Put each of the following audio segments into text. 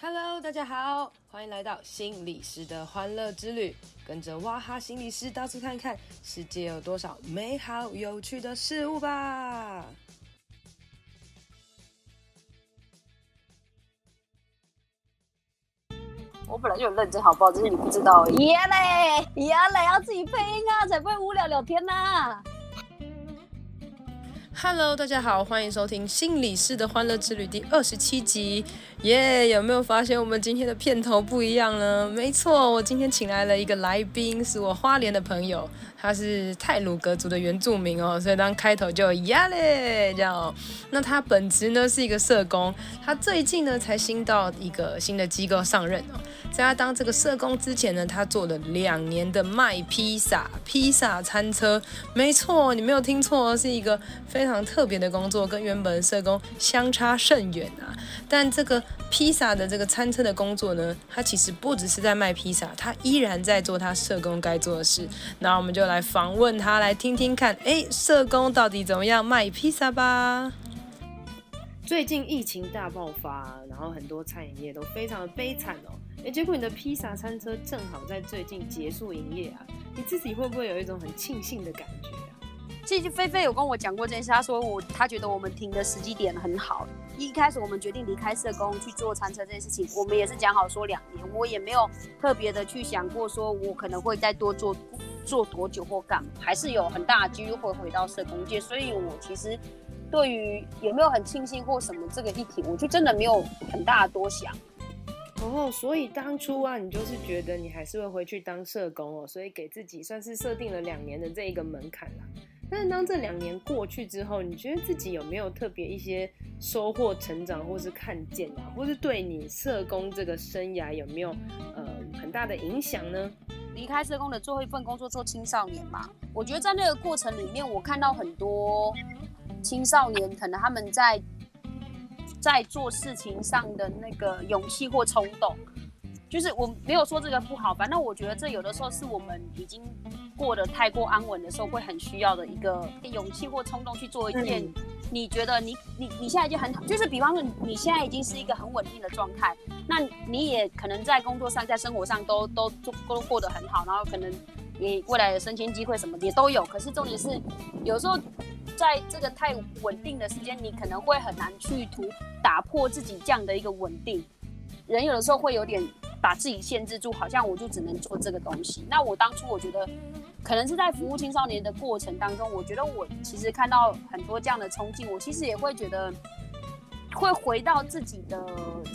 Hello，大家好，欢迎来到心理师的欢乐之旅，跟着哇哈心理师到处看看，世界有多少美好有趣的事物吧。我本来就很认真，好不好？只是你不知道而已。耶嘞，耶嘞，要自己配音啊，才不会无聊聊天呐、啊。Hello，大家好，欢迎收听心理师的欢乐之旅第二十七集。耶、有没有发现我们今天的片头不一样呢？没错，我今天请来了一个来宾，是我花莲的朋友，他是泰鲁格族的原住民哦，所以当开头就呀嘞这样哦。那他本职呢是一个社工，他最近呢才新到一个新的机构上任哦。在他当这个社工之前呢，他做了两年的卖披萨、披萨餐车。没错，你没有听错，是一个非常特别的工作，跟原本的社工相差甚远啊。但这个披萨的这个餐车的工作呢，他其实不只是在卖披萨，他依然在做他社工该做的事。那我们就来访问他，来听听看，哎，社工到底怎么样卖披萨吧。最近疫情大爆发，然后很多餐饮业都非常的悲惨哦。哎，结果你的披萨餐车正好在最近结束营业啊，你自己会不会有一种很庆幸的感觉？其实菲菲有跟我讲过这件事，他说我他觉得我们停的时机点很好。一开始我们决定离开社工去做餐车这件事情，我们也是讲好说两年，我也没有特别的去想过说我可能会再多做做多久或干嘛，还是有很大的几率会回到社工界。所以我其实对于有没有很庆幸或什么这个议题，我就真的没有很大的多想。哦，所以当初啊，你就是觉得你还是会回去当社工哦，所以给自己算是设定了两年的这一个门槛啦。但是当这两年过去之后，你觉得自己有没有特别一些收获、成长，或是看见啊，或是对你社工这个生涯有没有呃很大的影响呢？离开社工的最后一份工作做青少年嘛，我觉得在那个过程里面，我看到很多青少年可能他们在。在做事情上的那个勇气或冲动，就是我没有说这个不好，反正我觉得这有的时候是我们已经过得太过安稳的时候，会很需要的一个勇气或冲动去做一件你觉得你你你现在已经很好，就是比方说你现在已经是一个很稳定的状态，那你也可能在工作上、在生活上都都都都过得很好，然后可能你未来的升迁机会什么的也都有，可是重点是有时候。在这个太稳定的时间，你可能会很难去突打破自己这样的一个稳定。人有的时候会有点把自己限制住，好像我就只能做这个东西。那我当初我觉得，可能是在服务青少年的过程当中，我觉得我其实看到很多这样的冲劲，我其实也会觉得会回到自己的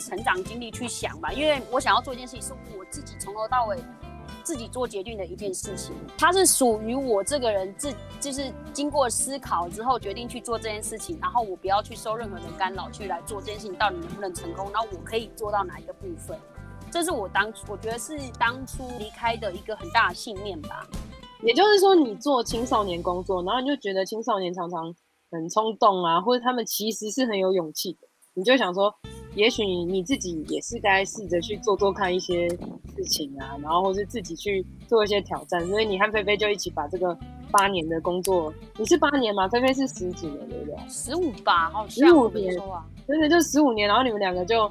成长经历去想吧，因为我想要做一件事情，是我自己从头到尾。自己做决定的一件事情，它是属于我这个人自，就是经过思考之后决定去做这件事情，然后我不要去受任何的干扰去来做这件事情，到底能不能成功，然后我可以做到哪一个部分，这是我当初我觉得是当初离开的一个很大的信念吧。也就是说，你做青少年工作，然后你就觉得青少年常常很冲动啊，或者他们其实是很有勇气的，你就想说。也许你自己也是该试着去做做看一些事情啊，然后或是自己去做一些挑战。所以你和菲菲就一起把这个八年的工作，你是八年吗？菲菲是十几年，对不对？十五吧，好像十五年，真的就十五年。然后你们两个就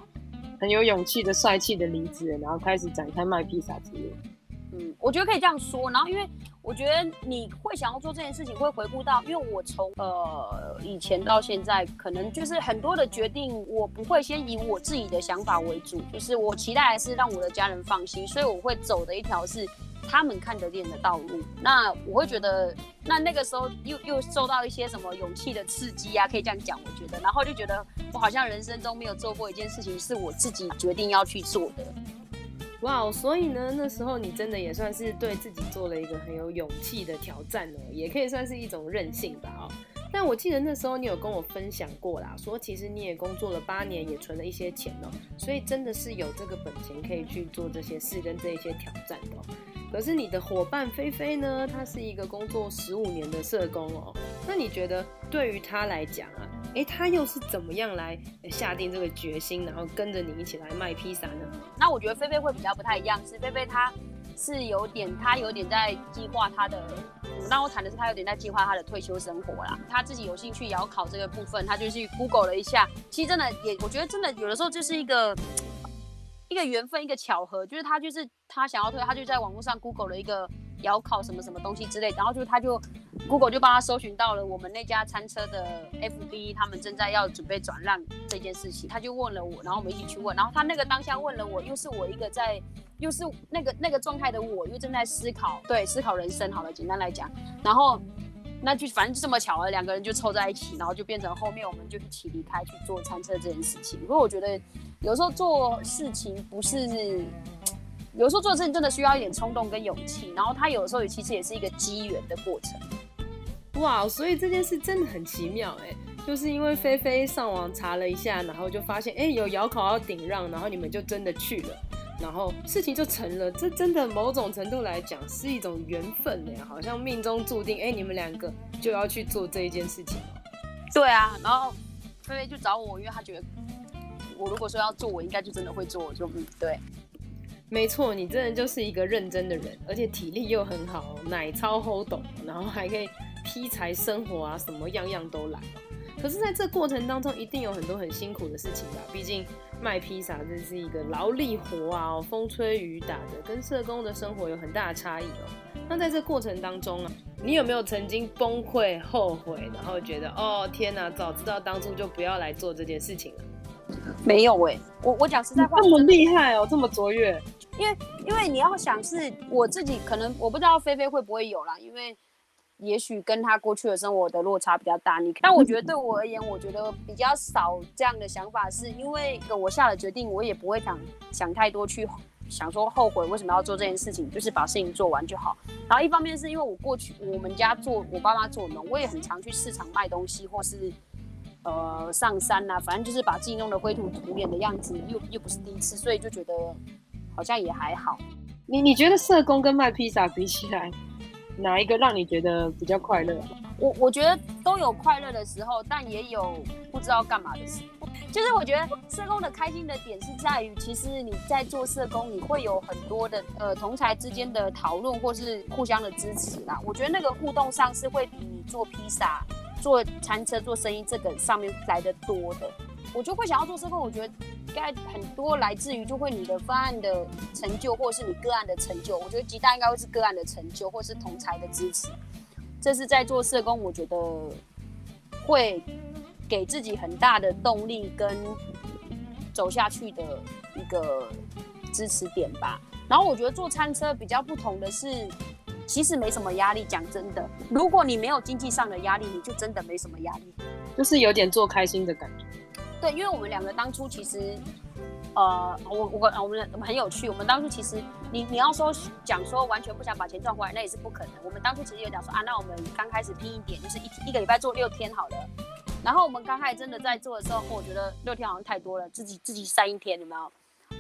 很有勇气的、帅气的离职，然后开始展开卖披萨之路。嗯，我觉得可以这样说。然后因为。我觉得你会想要做这件事情，会回顾到，因为我从呃以前到现在，可能就是很多的决定，我不会先以我自己的想法为主，就是我期待是让我的家人放心，所以我会走的一条是他们看得见的道路。那我会觉得，那那个时候又又受到一些什么勇气的刺激啊，可以这样讲，我觉得，然后就觉得我好像人生中没有做过一件事情是我自己决定要去做的。哇，所以呢，那时候你真的也算是对自己做了一个很有勇气的挑战哦，也可以算是一种任性吧哦。但我记得那时候你有跟我分享过啦，说其实你也工作了八年，也存了一些钱哦，所以真的是有这个本钱可以去做这些事跟这一些挑战的哦。可是你的伙伴菲菲呢，她是一个工作十五年的社工哦，那你觉得对于她来讲啊？哎，他又是怎么样来下定这个决心，然后跟着你一起来卖披萨呢？那我觉得菲菲会比较不太一样，是菲菲她是有点，她有点在计划她的。那我谈的是她有点在计划她的退休生活啦。她自己有兴趣也要考这个部分，她就去 Google 了一下。其实真的也，我觉得真的有的时候就是一个一个缘分，一个巧合，就是他就是他想要退，他就在网络上 Google 了一个窑烤什么什么东西之类，然后就他就 Google 就帮他搜寻到了我们那家餐车的 FB，他们正在要准备转让这件事情，他就问了我，然后我们一起去问，然后他那个当下问了我，又是我一个在，又是那个那个状态的我，又正在思考，对，思考人生，好了，简单来讲，然后。那就反正就这么巧了，两个人就凑在一起，然后就变成后面我们就一起离开去做餐车这件事情。不过我觉得有时候做事情不是，有时候做事情真的需要一点冲动跟勇气，然后它有的时候也其实也是一个机缘的过程。哇，所以这件事真的很奇妙哎，就是因为菲菲上网查了一下，然后就发现哎有窑烤要顶让，然后你们就真的去了。然后事情就成了，这真的某种程度来讲是一种缘分呢，好像命中注定，哎，你们两个就要去做这一件事情。对啊，然后菲菲就找我，因为她觉得我如果说要做，我应该就真的会做，我就嗯，对，没错，你真的就是一个认真的人，而且体力又很好，奶超 hold 懂，然后还可以劈柴生活啊，什么样样都来。可是，在这过程当中，一定有很多很辛苦的事情吧？毕竟卖披萨这是一个劳力活啊，风吹雨打的，跟社工的生活有很大的差异哦。那在这过程当中啊，你有没有曾经崩溃、后悔，然后觉得哦天哪，早知道当初就不要来做这件事情了？没有哎、欸，我我讲实在话，这么厉害哦，这么卓越。因为因为你要想是我自己，可能我不知道菲菲会不会有啦，因为。也许跟他过去的生活的落差比较大，你，但我觉得对我而言，我觉得比较少这样的想法，是因为我下了决定，我也不会想想太多，去想说后悔为什么要做这件事情，就是把事情做完就好。然后一方面是因为我过去我们家做我爸妈做农，我也很常去市场卖东西，或是呃上山啊，反正就是把自己弄得灰头土脸的样子，又又不是第一次，所以就觉得好像也还好。你你觉得社工跟卖披萨比起来？哪一个让你觉得比较快乐？我我觉得都有快乐的时候，但也有不知道干嘛的时候。就是我觉得社工的开心的点是在于，其实你在做社工，你会有很多的呃同才之间的讨论，或是互相的支持啦。我觉得那个互动上是会比你做披萨、做餐车、做生意这个上面来的多的。我就会想要做社工，我觉得。应该很多来自于就会你的方案的成就，或者是你个案的成就。我觉得极大应该会是个案的成就，或是同侪的支持。这是在做社工，我觉得会给自己很大的动力跟走下去的一个支持点吧。然后我觉得做餐车比较不同的是，其实没什么压力。讲真的，如果你没有经济上的压力，你就真的没什么压力，就是有点做开心的感觉。对，因为我们两个当初其实，呃，我我我们我们很有趣。我们当初其实，你你要说讲说完全不想把钱赚回来，那也是不可能。我们当初其实有讲说啊，那我们刚开始拼一点，就是一一个礼拜做六天好了。然后我们刚开始真的在做的时候，我觉得六天好像太多了，自己自己塞一天有没有？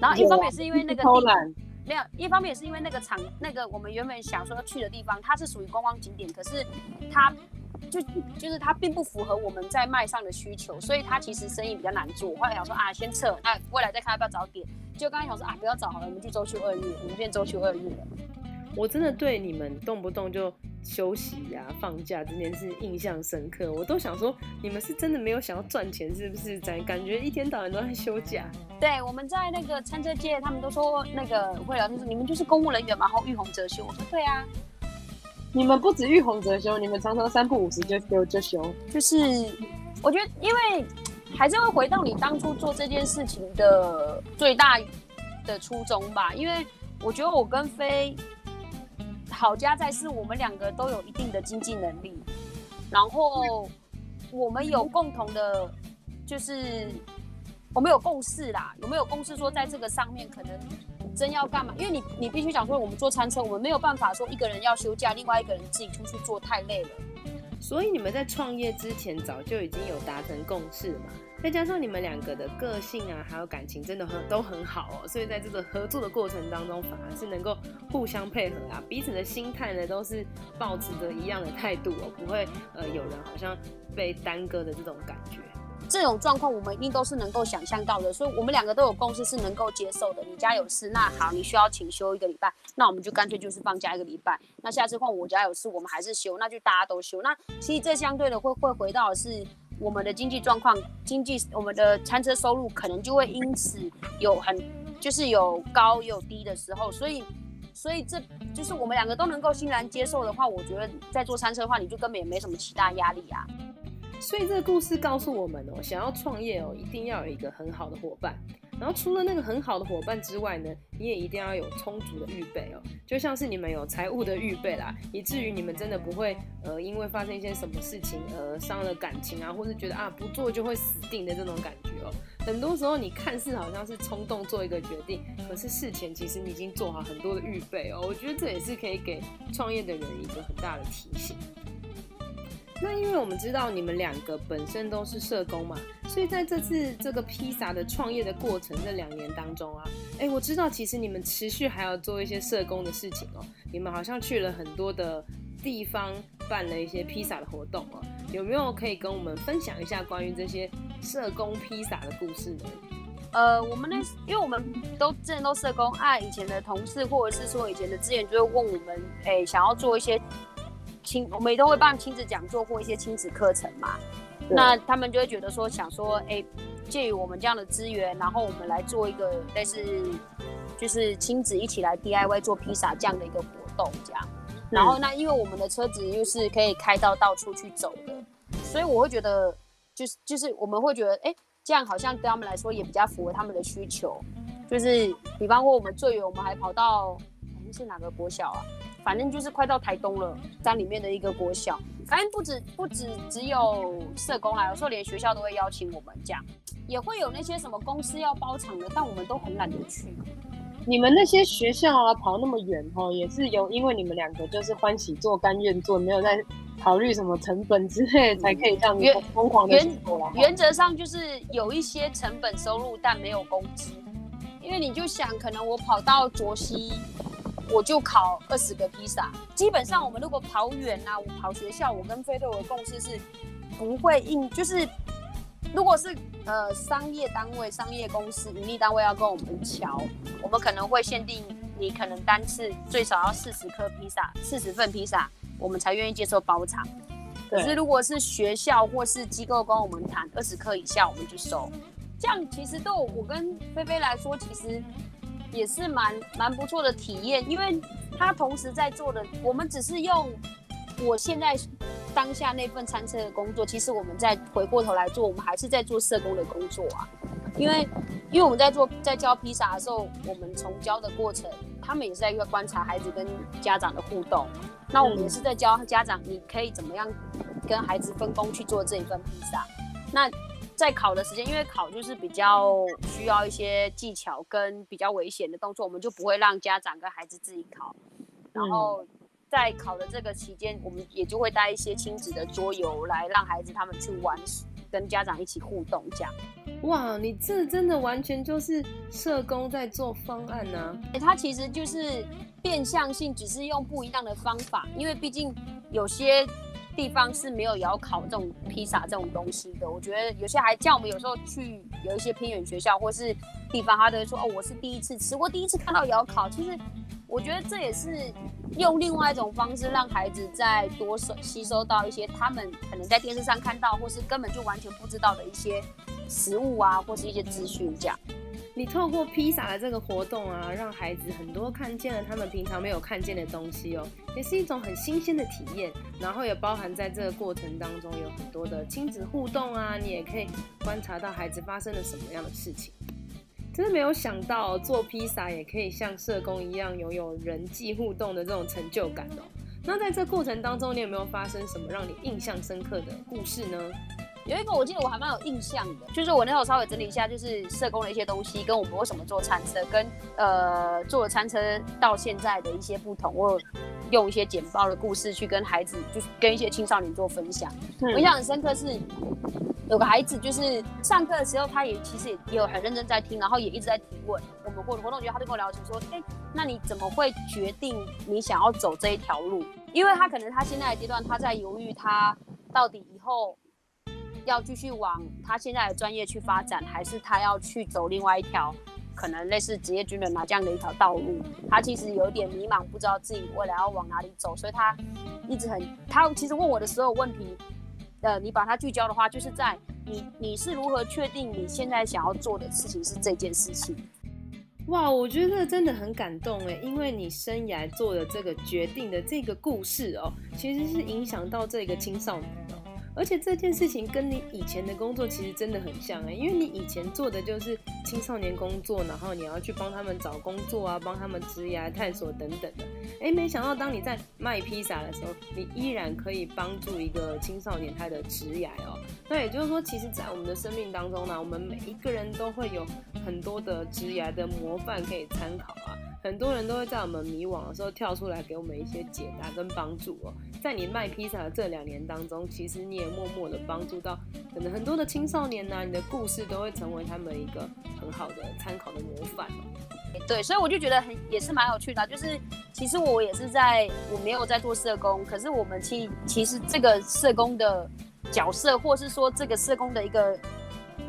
然后一方面是因为那个地方，没有，一方面也是因为那个场，那个我们原本想说要去的地方，它是属于观光景点，可是它。就就是它并不符合我们在卖上的需求，所以它其实生意比较难做。后来想说啊，先撤，那未来再看要不要早点。就刚才想说啊，不要早好了，我们去周休二日，我们变周休二日了。我真的对你们动不动就休息呀、啊、放假这件事印象深刻。我都想说，你们是真的没有想要赚钱，是不是？咱感觉一天到晚都在休假。对，我们在那个餐车界，他们都说那个会聊天说，你们就是公务人员嘛，然后遇红则休。我说对啊。你们不止遇红则休，你们常常三不五时就休就修。就是我觉得，因为还是会回到你当初做这件事情的最大的初衷吧。因为我觉得我跟飞好家在是，我们两个都有一定的经济能力，然后我们有共同的，就是我们有共识啦。有没有共识说在这个上面可能？真要干嘛？因为你你必须想说，我们做餐车，我们没有办法说一个人要休假，另外一个人自己出去做太累了。所以你们在创业之前早就已经有达成共识嘛？再加上你们两个的个性啊，还有感情真的很都很好哦，所以在这个合作的过程当中，反而是能够互相配合啊，彼此的心态呢都是抱持着一样的态度哦，不会呃有人好像被耽搁的这种感觉。这种状况我们一定都是能够想象到的，所以我们两个都有共识是能够接受的。你家有事，那好，你需要请休一个礼拜，那我们就干脆就是放假一个礼拜。那下次换我家有事，我们还是休，那就大家都休。那其实这相对的会会回到是我们的经济状况，经济我们的餐车收入可能就会因此有很就是有高有低的时候，所以所以这就是我们两个都能够欣然接受的话，我觉得在做餐车的话，你就根本也没什么其他压力啊。所以这个故事告诉我们哦，想要创业哦，一定要有一个很好的伙伴。然后除了那个很好的伙伴之外呢，你也一定要有充足的预备哦，就像是你们有财务的预备啦，以至于你们真的不会呃因为发生一些什么事情而伤了感情啊，或是觉得啊不做就会死定的这种感觉哦。很多时候你看似好像是冲动做一个决定，可是事前其实你已经做好很多的预备哦。我觉得这也是可以给创业的人一个很大的提醒。那因为我们知道你们两个本身都是社工嘛，所以在这次这个披萨的创业的过程这两年当中啊，哎，我知道其实你们持续还要做一些社工的事情哦。你们好像去了很多的地方办了一些披萨的活动哦，有没有可以跟我们分享一下关于这些社工披萨的故事呢？呃，我们那因为我们都之前都社工，啊，以前的同事或者是说以前的资源就会问我们，哎，想要做一些。亲，我们也都会办亲子讲座或一些亲子课程嘛。那他们就会觉得说，想说，哎、欸，借于我们这样的资源，然后我们来做一个类似，就是亲子一起来 DIY 做披萨这样的一个活动，这样。然后那因为我们的车子又是可以开到到处去走的，所以我会觉得，就是就是我们会觉得，哎、欸，这样好像对他们来说也比较符合他们的需求。就是比方说，我们最远我们还跑到，哎，是哪个国小啊？反正就是快到台东了，山里面的一个国小，反正不止不止只有社工啦，有时候连学校都会邀请我们这样，也会有那些什么公司要包场的，但我们都很懒得去。你们那些学校啊，跑那么远哦，也是有因为你们两个就是欢喜做甘愿做，没有在考虑什么成本之类，才可以这样疯狂的做啦。原则上就是有一些成本收入，但没有工资，因为你就想，可能我跑到卓溪。我就烤二十个披萨，基本上我们如果跑远啊，我跑学校，我跟菲菲我的共识是，不会硬，就是如果是呃商业单位、商业公司、盈利单位要跟我们乔，我们可能会限定你可能单次最少要四十颗披萨，四十份披萨，我们才愿意接受包场。可是如果是学校或是机构跟我们谈二十颗以下，我们就收。这样其实对我跟菲菲来说，其实。也是蛮蛮不错的体验，因为他同时在做的，我们只是用我现在当下那份餐车的工作，其实我们在回过头来做，我们还是在做社工的工作啊。因为因为我们在做在教披萨的时候，我们从教的过程，他们也是在观察孩子跟家长的互动，那我们也是在教家长，你可以怎么样跟孩子分工去做这一份披萨，那。在考的时间，因为考就是比较需要一些技巧跟比较危险的动作，我们就不会让家长跟孩子自己考。然后在考的这个期间，我们也就会带一些亲子的桌游来让孩子他们去玩，跟家长一起互动这样。哇，你这真的完全就是社工在做方案呢、啊！它其实就是变相性，只是用不一样的方法，因为毕竟有些。地方是没有窑烤这种披萨这种东西的，我觉得有些还叫我们有时候去有一些偏远学校或是地方，他都会说哦，我是第一次吃，我第一次看到窑烤。其实我觉得这也是用另外一种方式让孩子再多收吸收到一些他们可能在电视上看到或是根本就完全不知道的一些食物啊，或是一些资讯这样。你透过披萨的这个活动啊，让孩子很多看见了他们平常没有看见的东西哦，也是一种很新鲜的体验。然后也包含在这个过程当中有很多的亲子互动啊，你也可以观察到孩子发生了什么样的事情。真的没有想到做披萨也可以像社工一样拥有人际互动的这种成就感哦。那在这过程当中，你有没有发生什么让你印象深刻的故事呢？有一个我记得我还蛮有印象的，就是我那时候稍微整理一下，就是社工的一些东西，跟我们为什么做餐车，跟呃做了餐车到现在的一些不同。我有用一些简报的故事去跟孩子，就是跟一些青少年做分享。嗯、我印象很深刻是有个孩子，就是上课的时候，他也其实也也有很认真在听，然后也一直在提问。我们活活动觉得他就跟我聊起说，哎、欸，那你怎么会决定你想要走这一条路？因为他可能他现在的阶段，他在犹豫，他到底以后。要继续往他现在的专业去发展，还是他要去走另外一条可能类似职业军人啊这样的一条道路？他其实有点迷茫，不知道自己未来要往哪里走，所以他一直很……他其实问我的所有问题，呃，你把它聚焦的话，就是在你你是如何确定你现在想要做的事情是这件事情？哇，我觉得真的很感动哎，因为你生涯做的这个决定的这个故事哦，其实是影响到这个青少年的。而且这件事情跟你以前的工作其实真的很像哎，因为你以前做的就是青少年工作，然后你要去帮他们找工作啊，帮他们职业探索等等的。哎，没想到当你在卖披萨的时候，你依然可以帮助一个青少年他的职业哦。那也就是说，其实，在我们的生命当中呢，我们每一个人都会有很多的职业的模范可以参考啊。很多人都会在我们迷惘的时候跳出来给我们一些解答跟帮助哦。在你卖披萨的这两年当中，其实你也默默的帮助到可能很多的青少年呐，你的故事都会成为他们一个很好的参考的模范哦。对，所以我就觉得很也是蛮有趣的，就是其实我也是在我没有在做社工，可是我们其其实这个社工的角色，或是说这个社工的一个。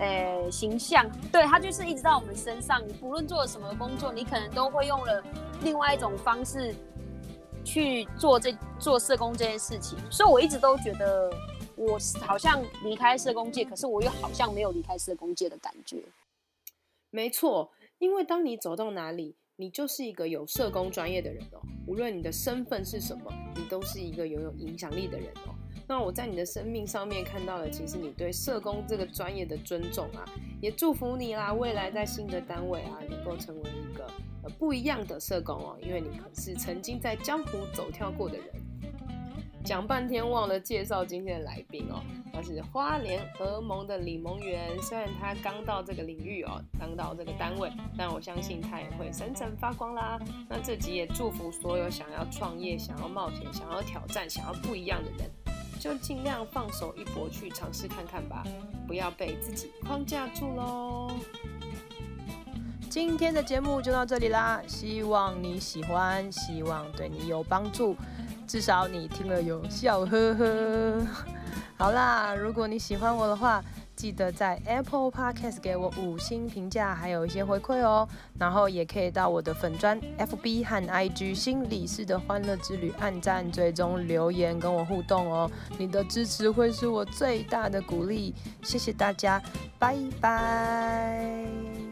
诶，形象，对，他就是一直在我们身上。不论做了什么工作，你可能都会用了另外一种方式去做这做社工这件事情。所以我一直都觉得，我好像离开社工界，可是我又好像没有离开社工界的感觉。没错，因为当你走到哪里，你就是一个有社工专业的人哦。无论你的身份是什么，你都是一个拥有影响力的人哦。那我在你的生命上面看到了，其实你对社工这个专业的尊重啊，也祝福你啦，未来在新的单位啊，能够成为一个不一样的社工哦，因为你可是曾经在江湖走跳过的人。讲半天忘了介绍今天的来宾哦，他是花莲儿盟的李蒙媛，虽然他刚到这个领域哦，刚到这个单位，但我相信他也会闪闪发光啦。那这集也祝福所有想要创业、想要冒险、想要挑战、想要不一样的人。就尽量放手一搏去尝试看看吧，不要被自己框架住喽。今天的节目就到这里啦，希望你喜欢，希望对你有帮助，至少你听了有笑呵呵。好啦，如果你喜欢我的话，记得在 Apple Podcast 给我五星评价，还有一些回馈哦。然后也可以到我的粉砖 FB 和 IG 心理师的欢乐之旅按赞、追踪、留言跟我互动哦。你的支持会是我最大的鼓励，谢谢大家，拜拜。